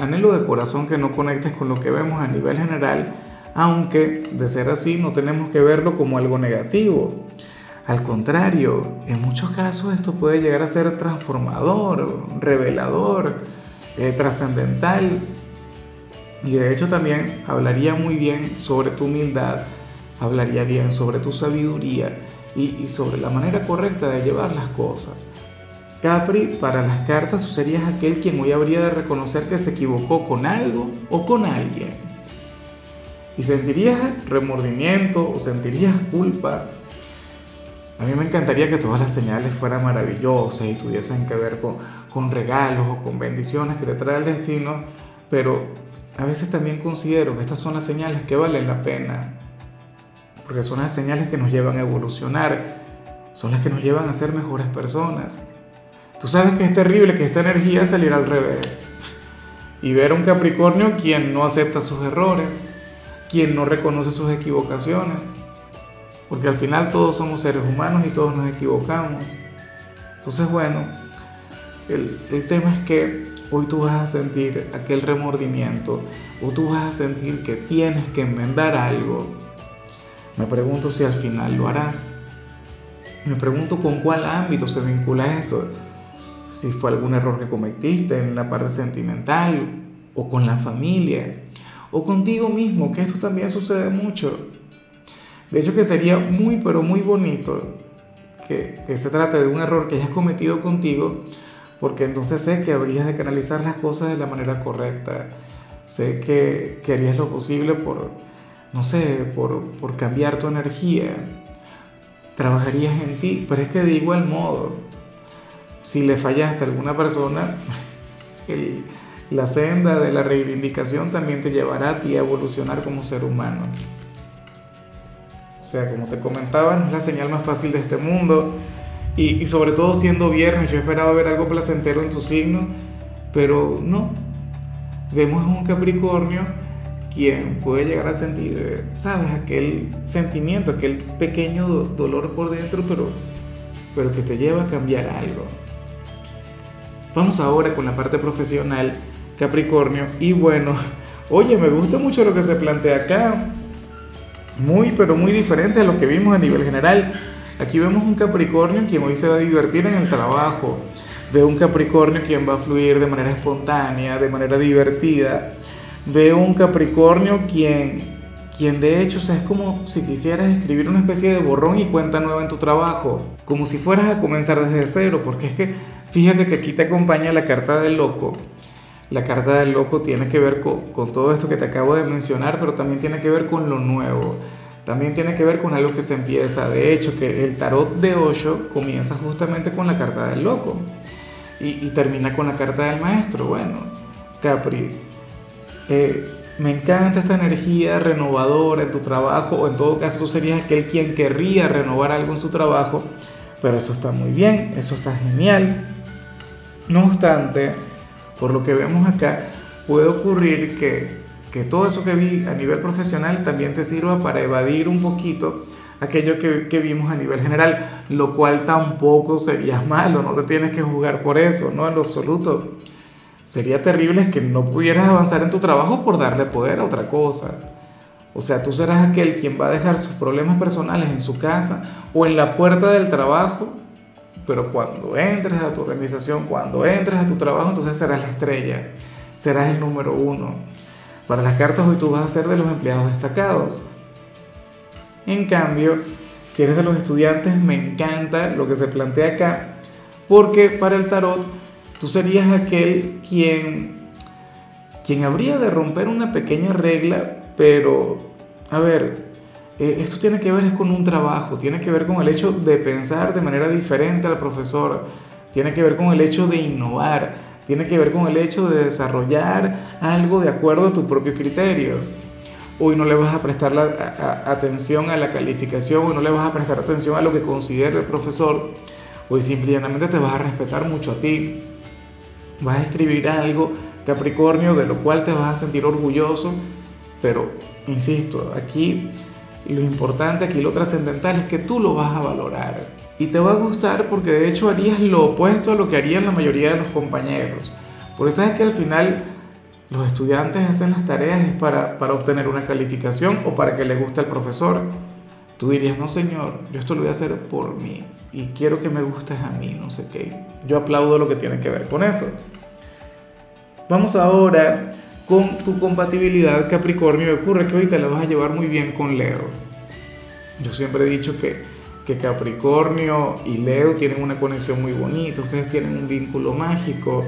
Anhelo de corazón que no conectes con lo que vemos a nivel general, aunque de ser así no tenemos que verlo como algo negativo. Al contrario, en muchos casos esto puede llegar a ser transformador, revelador, eh, trascendental. Y de hecho también hablaría muy bien sobre tu humildad, hablaría bien sobre tu sabiduría y sobre la manera correcta de llevar las cosas. Capri, para las cartas, tú serías aquel quien hoy habría de reconocer que se equivocó con algo o con alguien. Y sentirías remordimiento o sentirías culpa. A mí me encantaría que todas las señales fueran maravillosas y tuviesen que ver con, con regalos o con bendiciones que te trae el destino, pero a veces también considero que estas son las señales que valen la pena, porque son las señales que nos llevan a evolucionar, son las que nos llevan a ser mejores personas. Tú sabes que es terrible que esta energía saliera al revés. Y ver a un Capricornio quien no acepta sus errores, quien no reconoce sus equivocaciones. Porque al final todos somos seres humanos y todos nos equivocamos. Entonces, bueno, el, el tema es que hoy tú vas a sentir aquel remordimiento o tú vas a sentir que tienes que enmendar algo. Me pregunto si al final lo harás. Me pregunto con cuál ámbito se vincula esto si fue algún error que cometiste en la parte sentimental o con la familia o contigo mismo, que esto también sucede mucho. De hecho que sería muy pero muy bonito que, que se trate de un error que hayas cometido contigo, porque entonces sé que habrías de canalizar las cosas de la manera correcta. Sé que, que harías lo posible por, no sé, por, por cambiar tu energía. Trabajarías en ti, pero es que de igual modo, si le fallaste a alguna persona, la senda de la reivindicación también te llevará a ti a evolucionar como ser humano. O sea, como te comentaba, no es la señal más fácil de este mundo. Y, y sobre todo siendo viernes, yo esperaba ver algo placentero en tu signo, pero no. Vemos a un Capricornio quien puede llegar a sentir, ¿sabes? Aquel sentimiento, aquel pequeño dolor por dentro, pero, pero que te lleva a cambiar algo. Vamos ahora con la parte profesional, Capricornio. Y bueno, oye, me gusta mucho lo que se plantea acá. Muy, pero muy diferente a lo que vimos a nivel general. Aquí vemos un Capricornio quien hoy se va a divertir en el trabajo. Veo un Capricornio quien va a fluir de manera espontánea, de manera divertida. Veo un Capricornio quien, quien de hecho es como si quisieras escribir una especie de borrón y cuenta nueva en tu trabajo. Como si fueras a comenzar desde cero, porque es que Fíjate que aquí te acompaña la carta del loco. La carta del loco tiene que ver con, todo esto que te acabo de mencionar, pero también tiene que ver con lo nuevo. También tiene que ver con algo que se empieza. De hecho, que el tarot de Osho comienza justamente con la carta del loco y, termina con la carta del maestro. Bueno, Capri, eh, me encanta esta energía renovadora en tu trabajo, o en todo caso tú serías aquel quien querría renovar algo en su trabajo, pero eso está muy bien, eso está genial. No obstante, por lo que vemos acá, puede ocurrir que, todo eso que vi a nivel profesional también te sirva para evadir un poquito aquello que, vimos a nivel general, lo cual tampoco sería malo, no te tienes que jugar por eso, no en lo absoluto. Sería terrible que no pudieras avanzar en tu trabajo por darle poder a otra cosa. O sea, tú serás aquel quien va a dejar sus problemas personales en su casa o en la puerta del trabajo pero cuando entres a tu organización, cuando entres a tu trabajo, entonces serás la estrella, serás el número uno. Para las cartas hoy tú vas a ser de los empleados destacados. En cambio, si eres de los estudiantes, me encanta lo que se plantea acá, porque para el tarot tú serías aquel quien, quien habría de romper una pequeña regla, pero, a ver, eh, esto tiene que ver con un trabajo, tiene que ver con el hecho de pensar de manera diferente al profesor, tiene que ver con el hecho de innovar, tiene que ver con el hecho de desarrollar algo de acuerdo a tu propio criterio. Hoy no le vas a prestar la, atención a la calificación, hoy no le vas a prestar atención a lo que considera el profesor, hoy simplemente te vas a respetar mucho a ti. Vas a escribir algo, Capricornio, de lo cual te vas a sentir orgulloso, pero, insisto, aquí lo importante, aquí lo trascendental es que tú lo vas a valorar. Y te va a gustar porque de hecho harías lo opuesto a lo que harían la mayoría de los compañeros. Porque sabes que al final los estudiantes hacen las tareas para, para obtener una calificación o para que le guste al profesor. Tú dirías, no señor, yo esto lo voy a hacer por mí y quiero que me gustes a mí, no sé qué. Yo aplaudo lo que tiene que ver con eso. Vamos ahora con tu compatibilidad Capricornio. Ocurre que te la vas a llevar muy bien con Leo. Yo siempre he dicho que, que Capricornio y Leo tienen una conexión muy bonita, ustedes tienen un vínculo mágico.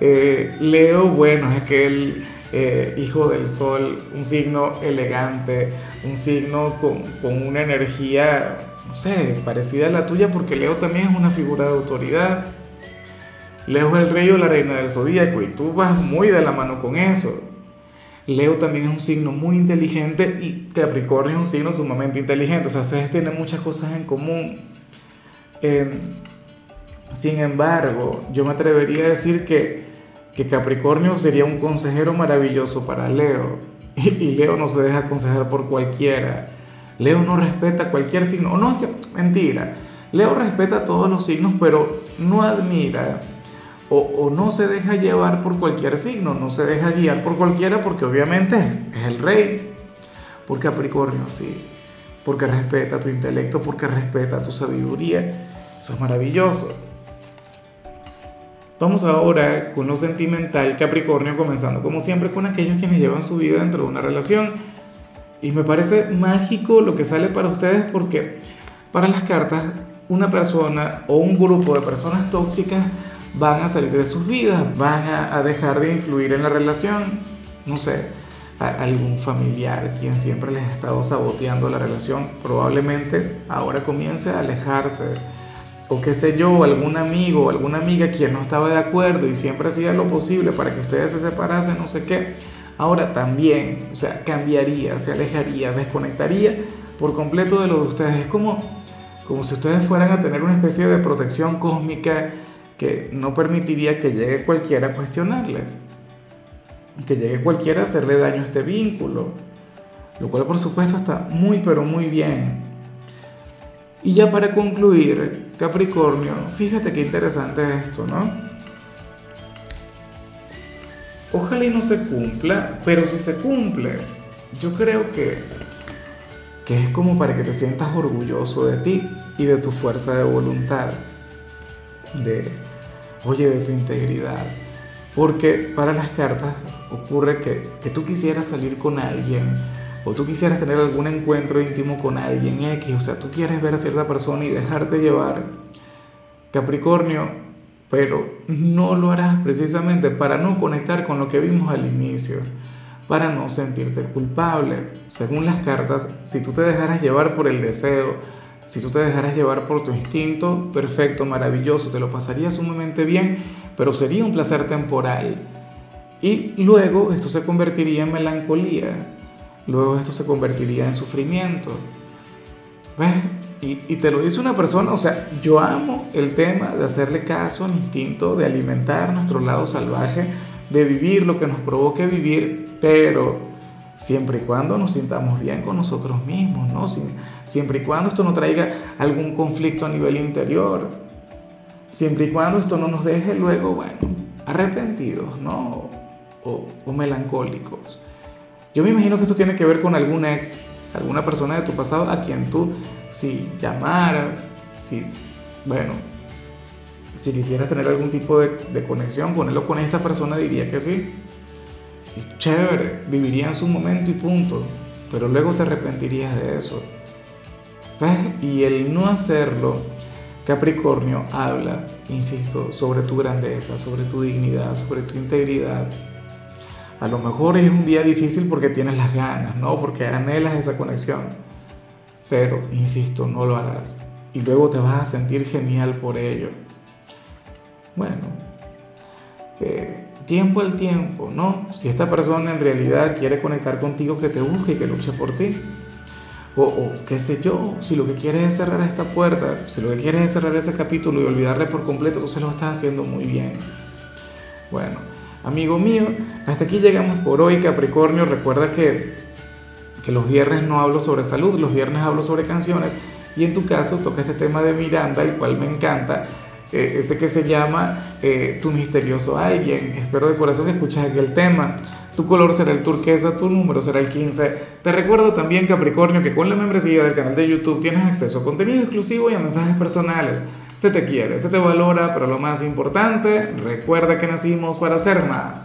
Eh, Leo, bueno, es aquel eh, hijo del sol, un signo elegante, un signo con, con una energía, no sé, parecida a la tuya, porque Leo también es una figura de autoridad Leo es el rey o la reina del zodíaco y tú vas muy de la mano con eso. Leo también es un signo muy inteligente y Capricornio es un signo sumamente inteligente. O sea, ustedes tienen muchas cosas en común. Em, sin embargo, yo me atrevería a decir que, que, Capricornio sería un consejero maravilloso para Leo. Y, Leo no se deja aconsejar por cualquiera. Leo no respeta cualquier signo. no, es que, mentira. Leo respeta todos los signos, pero no admira o, no se deja llevar por cualquier signo, no se deja guiar por cualquiera porque obviamente es el rey. Por Capricornio sí, porque respeta tu intelecto, porque respeta tu sabiduría. Eso es maravilloso. Vamos ahora con lo sentimental Capricornio, comenzando como siempre con aquellos quienes llevan su vida dentro de una relación. Y me parece mágico lo que sale para ustedes porque para las cartas una persona o un grupo de personas tóxicas van a salir de sus vidas, van a, dejar de influir en la relación, no sé, algún familiar quien siempre les ha estado saboteando la relación, probablemente ahora comience a alejarse, o qué sé yo, algún amigo o alguna amiga quien no estaba de acuerdo y siempre hacía lo posible para que ustedes se separasen, no sé qué, ahora también, o sea, cambiaría, se alejaría, desconectaría por completo de lo de ustedes. Es como, como si ustedes fueran a tener una especie de protección cósmica que no permitiría que llegue cualquiera a cuestionarles, que llegue cualquiera a hacerle daño a este vínculo, lo cual por supuesto está muy pero muy bien. Y ya para concluir, Capricornio, fíjate qué interesante esto, ¿no? Ojalá y no se cumpla, pero si se cumple, yo creo que, que es como para que te sientas orgulloso de ti y de tu fuerza de voluntad de, oye, de tu integridad. Porque para las cartas ocurre que, que tú quisieras salir con alguien o tú quisieras tener algún encuentro íntimo con alguien X, o sea, tú quieres ver a cierta persona y dejarte llevar, Capricornio, pero no lo harás precisamente para no conectar con lo que vimos al inicio, para no sentirte culpable. Según las cartas, si tú te dejaras llevar por el deseo, si tú te dejaras llevar por tu instinto, perfecto, maravilloso, te lo pasarías sumamente bien, pero sería un placer temporal. Y luego esto se convertiría en melancolía, luego esto se convertiría en sufrimiento. ¿Ves? Y, te lo dice una persona, o sea, yo amo el tema de hacerle caso al instinto, de alimentar nuestro lado salvaje, de vivir lo que nos provoque vivir, pero siempre y cuando nos sintamos bien con nosotros mismos, ¿no? siempre y cuando esto no traiga algún conflicto a nivel interior, siempre y cuando esto no nos deje luego, bueno, arrepentidos, ¿no? O, melancólicos. Yo me imagino que esto tiene que ver con algún ex, alguna persona de tu pasado a quien tú, si llamaras, si, bueno, si quisieras tener algún tipo de, conexión con con esta persona, diría que sí y chévere, vivirías un momento y punto, pero luego te arrepentirías de eso. Y el no hacerlo, Capricornio habla, insisto, sobre tu grandeza, sobre tu dignidad, sobre tu integridad. A lo mejor es un día difícil porque tienes las ganas, ¿no? Porque anhelas esa conexión. Pero, insisto, no lo harás. Y luego te vas a sentir genial por ello. Bueno, eh, tiempo al tiempo, ¿no? Si esta persona en realidad quiere conectar contigo, que te busque y que luche por ti. O, qué sé yo, si lo que quieres es cerrar esta puerta, si lo que quieres es cerrar ese capítulo y olvidarle por completo, tú se lo estás haciendo muy bien. Bueno, amigo mío, hasta aquí llegamos por hoy, Capricornio. Recuerda que, que los viernes no hablo sobre salud, los viernes hablo sobre canciones. Y en tu caso toca este tema de Miranda, el cual me encanta eh, ese que se llama eh, Tu misterioso alguien. Espero de corazón que escuches aquel tema. Tu color será el turquesa, tu número será el 15. Te recuerdo también, Capricornio, que con la membresía del canal de YouTube tienes acceso a contenido exclusivo y a mensajes personales. Se te quiere, se te valora, pero lo más importante, recuerda que nacimos para ser más.